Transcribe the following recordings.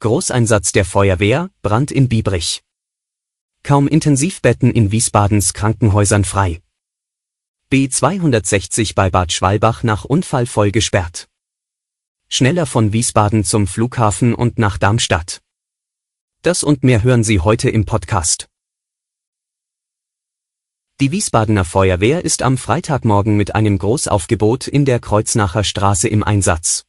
Großeinsatz der Feuerwehr, Brand in Biebrich. Kaum Intensivbetten in Wiesbadens Krankenhäusern frei. B260 bei Bad Schwalbach nach Unfall voll gesperrt. Schneller von Wiesbaden zum Flughafen und nach Darmstadt. Das und mehr hören Sie heute im Podcast. Die Wiesbadener Feuerwehr ist am Freitagmorgen mit einem Großaufgebot in der Kreuznacher Straße im Einsatz.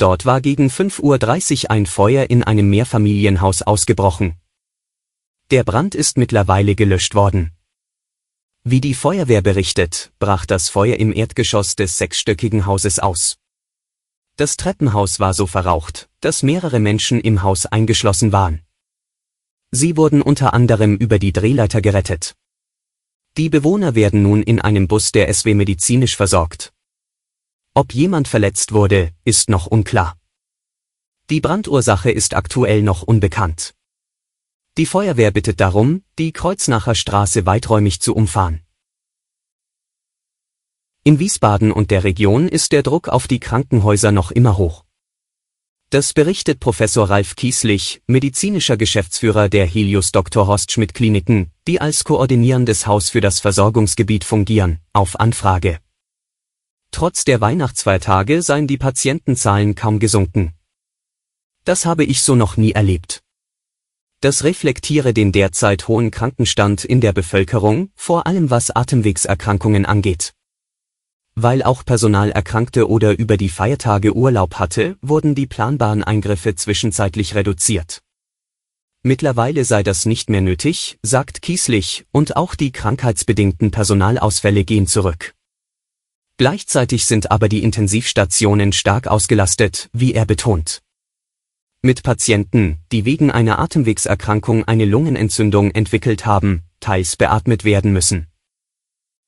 Dort war gegen 5.30 Uhr ein Feuer in einem Mehrfamilienhaus ausgebrochen. Der Brand ist mittlerweile gelöscht worden. Wie die Feuerwehr berichtet, brach das Feuer im Erdgeschoss des sechsstöckigen Hauses aus. Das Treppenhaus war so verraucht, dass mehrere Menschen im Haus eingeschlossen waren. Sie wurden unter anderem über die Drehleiter gerettet. Die Bewohner werden nun in einem Bus der SW medizinisch versorgt. Ob jemand verletzt wurde, ist noch unklar. Die Brandursache ist aktuell noch unbekannt. Die Feuerwehr bittet darum, die Kreuznacher Straße weiträumig zu umfahren. In Wiesbaden und der Region ist der Druck auf die Krankenhäuser noch immer hoch. Das berichtet Professor Ralf Kieslich, medizinischer Geschäftsführer der Helios Dr. Horst Schmidt Kliniken, die als koordinierendes Haus für das Versorgungsgebiet fungieren, auf Anfrage. Trotz der Weihnachtsfeiertage seien die Patientenzahlen kaum gesunken. Das habe ich so noch nie erlebt. Das reflektiere den derzeit hohen Krankenstand in der Bevölkerung, vor allem was Atemwegserkrankungen angeht. Weil auch Personal erkrankte oder über die Feiertage Urlaub hatte, wurden die planbaren Eingriffe zwischenzeitlich reduziert. Mittlerweile sei das nicht mehr nötig, sagt Kieslich, und auch die krankheitsbedingten Personalausfälle gehen zurück. Gleichzeitig sind aber die Intensivstationen stark ausgelastet, wie er betont. Mit Patienten, die wegen einer Atemwegserkrankung eine Lungenentzündung entwickelt haben, teils beatmet werden müssen.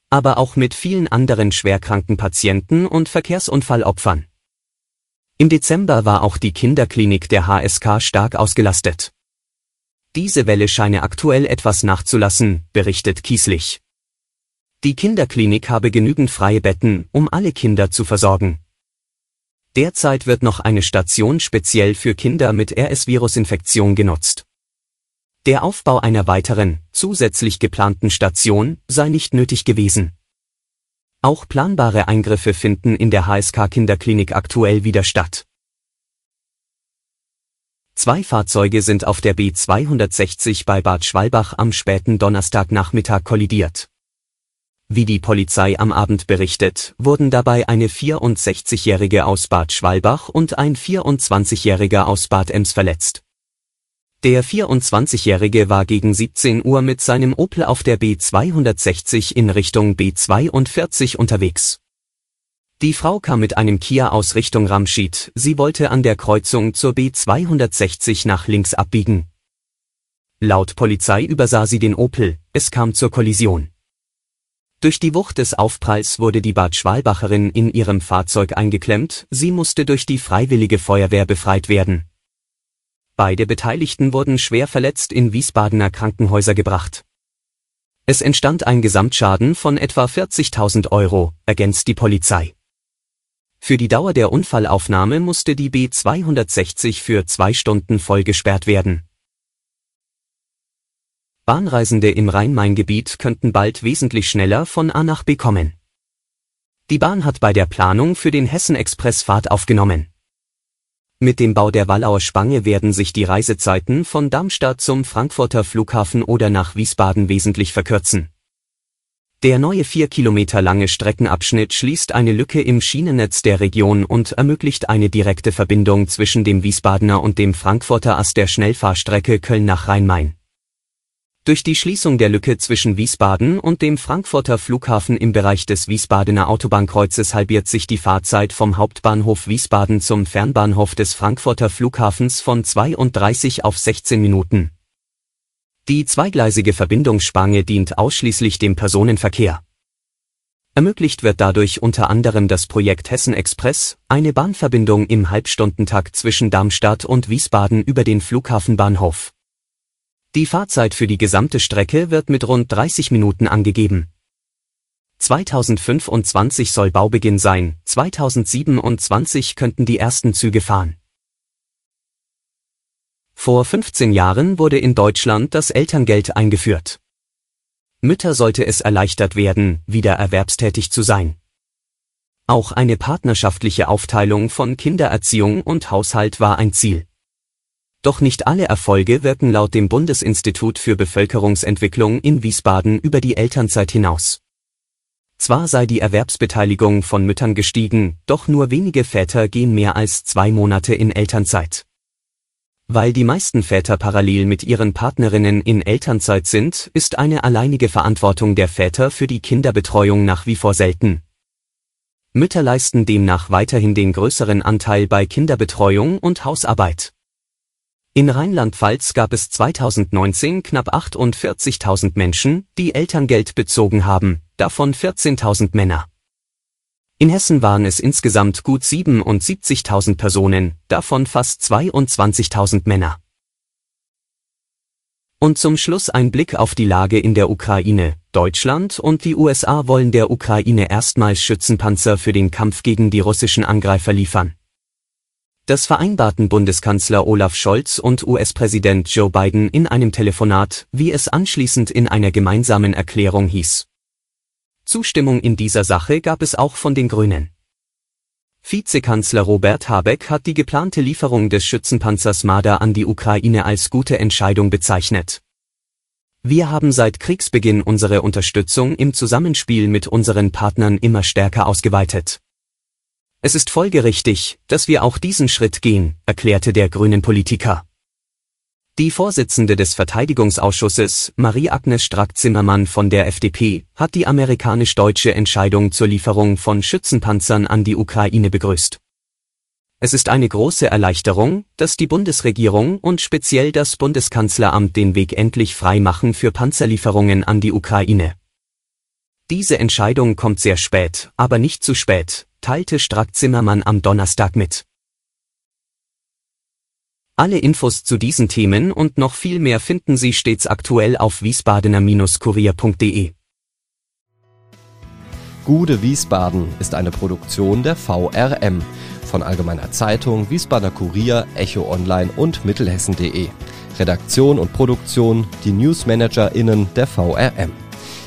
Aber auch mit vielen anderen schwerkranken Patienten und Verkehrsunfallopfern. Im Dezember war auch die Kinderklinik der HSK stark ausgelastet. Diese Welle scheine aktuell etwas nachzulassen, berichtet Kieslich. Die Kinderklinik habe genügend freie Betten, um alle Kinder zu versorgen. Derzeit wird noch eine Station speziell für Kinder mit RS-Virus-Infektion genutzt. Der Aufbau einer weiteren, zusätzlich geplanten Station sei nicht nötig gewesen. Auch planbare Eingriffe finden in der HSK Kinderklinik aktuell wieder statt. Zwei Fahrzeuge sind auf der B260 bei Bad Schwalbach am späten Donnerstagnachmittag kollidiert. Wie die Polizei am Abend berichtet, wurden dabei eine 64-Jährige aus Bad Schwalbach und ein 24-Jähriger aus Bad Ems verletzt. Der 24-Jährige war gegen 17 Uhr mit seinem Opel auf der B260 in Richtung B42 unterwegs. Die Frau kam mit einem Kia aus Richtung Ramschied, sie wollte an der Kreuzung zur B260 nach links abbiegen. Laut Polizei übersah sie den Opel, es kam zur Kollision. Durch die Wucht des Aufpralls wurde die Bad Schwalbacherin in ihrem Fahrzeug eingeklemmt, sie musste durch die freiwillige Feuerwehr befreit werden. Beide Beteiligten wurden schwer verletzt in Wiesbadener Krankenhäuser gebracht. Es entstand ein Gesamtschaden von etwa 40.000 Euro, ergänzt die Polizei. Für die Dauer der Unfallaufnahme musste die B260 für zwei Stunden voll gesperrt werden. Bahnreisende im Rhein-Main-Gebiet könnten bald wesentlich schneller von A nach B kommen. Die Bahn hat bei der Planung für den Hessen-Express Fahrt aufgenommen. Mit dem Bau der Wallauer Spange werden sich die Reisezeiten von Darmstadt zum Frankfurter Flughafen oder nach Wiesbaden wesentlich verkürzen. Der neue vier Kilometer lange Streckenabschnitt schließt eine Lücke im Schienennetz der Region und ermöglicht eine direkte Verbindung zwischen dem Wiesbadener und dem Frankfurter Ast der Schnellfahrstrecke Köln nach Rhein-Main. Durch die Schließung der Lücke zwischen Wiesbaden und dem Frankfurter Flughafen im Bereich des Wiesbadener Autobahnkreuzes halbiert sich die Fahrzeit vom Hauptbahnhof Wiesbaden zum Fernbahnhof des Frankfurter Flughafens von 32 auf 16 Minuten. Die zweigleisige Verbindungsspange dient ausschließlich dem Personenverkehr. Ermöglicht wird dadurch unter anderem das Projekt Hessen Express, eine Bahnverbindung im Halbstundentakt zwischen Darmstadt und Wiesbaden über den Flughafenbahnhof. Die Fahrzeit für die gesamte Strecke wird mit rund 30 Minuten angegeben. 2025 soll Baubeginn sein, 2027 könnten die ersten Züge fahren. Vor 15 Jahren wurde in Deutschland das Elterngeld eingeführt. Mütter sollte es erleichtert werden, wieder erwerbstätig zu sein. Auch eine partnerschaftliche Aufteilung von Kindererziehung und Haushalt war ein Ziel. Doch nicht alle Erfolge wirken laut dem Bundesinstitut für Bevölkerungsentwicklung in Wiesbaden über die Elternzeit hinaus. Zwar sei die Erwerbsbeteiligung von Müttern gestiegen, doch nur wenige Väter gehen mehr als zwei Monate in Elternzeit. Weil die meisten Väter parallel mit ihren Partnerinnen in Elternzeit sind, ist eine alleinige Verantwortung der Väter für die Kinderbetreuung nach wie vor selten. Mütter leisten demnach weiterhin den größeren Anteil bei Kinderbetreuung und Hausarbeit. In Rheinland-Pfalz gab es 2019 knapp 48.000 Menschen, die Elterngeld bezogen haben, davon 14.000 Männer. In Hessen waren es insgesamt gut 77.000 Personen, davon fast 22.000 Männer. Und zum Schluss ein Blick auf die Lage in der Ukraine. Deutschland und die USA wollen der Ukraine erstmals Schützenpanzer für den Kampf gegen die russischen Angreifer liefern. Das vereinbarten Bundeskanzler Olaf Scholz und US-Präsident Joe Biden in einem Telefonat, wie es anschließend in einer gemeinsamen Erklärung hieß. Zustimmung in dieser Sache gab es auch von den Grünen. Vizekanzler Robert Habeck hat die geplante Lieferung des Schützenpanzers Marder an die Ukraine als gute Entscheidung bezeichnet. Wir haben seit Kriegsbeginn unsere Unterstützung im Zusammenspiel mit unseren Partnern immer stärker ausgeweitet. Es ist folgerichtig, dass wir auch diesen Schritt gehen, erklärte der grünen Politiker. Die Vorsitzende des Verteidigungsausschusses, Marie-Agnes Strack-Zimmermann von der FDP, hat die amerikanisch-deutsche Entscheidung zur Lieferung von Schützenpanzern an die Ukraine begrüßt. Es ist eine große Erleichterung, dass die Bundesregierung und speziell das Bundeskanzleramt den Weg endlich frei machen für Panzerlieferungen an die Ukraine. Diese Entscheidung kommt sehr spät, aber nicht zu spät, teilte Strack-Zimmermann am Donnerstag mit. Alle Infos zu diesen Themen und noch viel mehr finden Sie stets aktuell auf wiesbadener-kurier.de. Gude Wiesbaden ist eine Produktion der VRM von Allgemeiner Zeitung, Wiesbadener Kurier, Echo Online und Mittelhessen.de. Redaktion und Produktion die NewsmanagerInnen der VRM.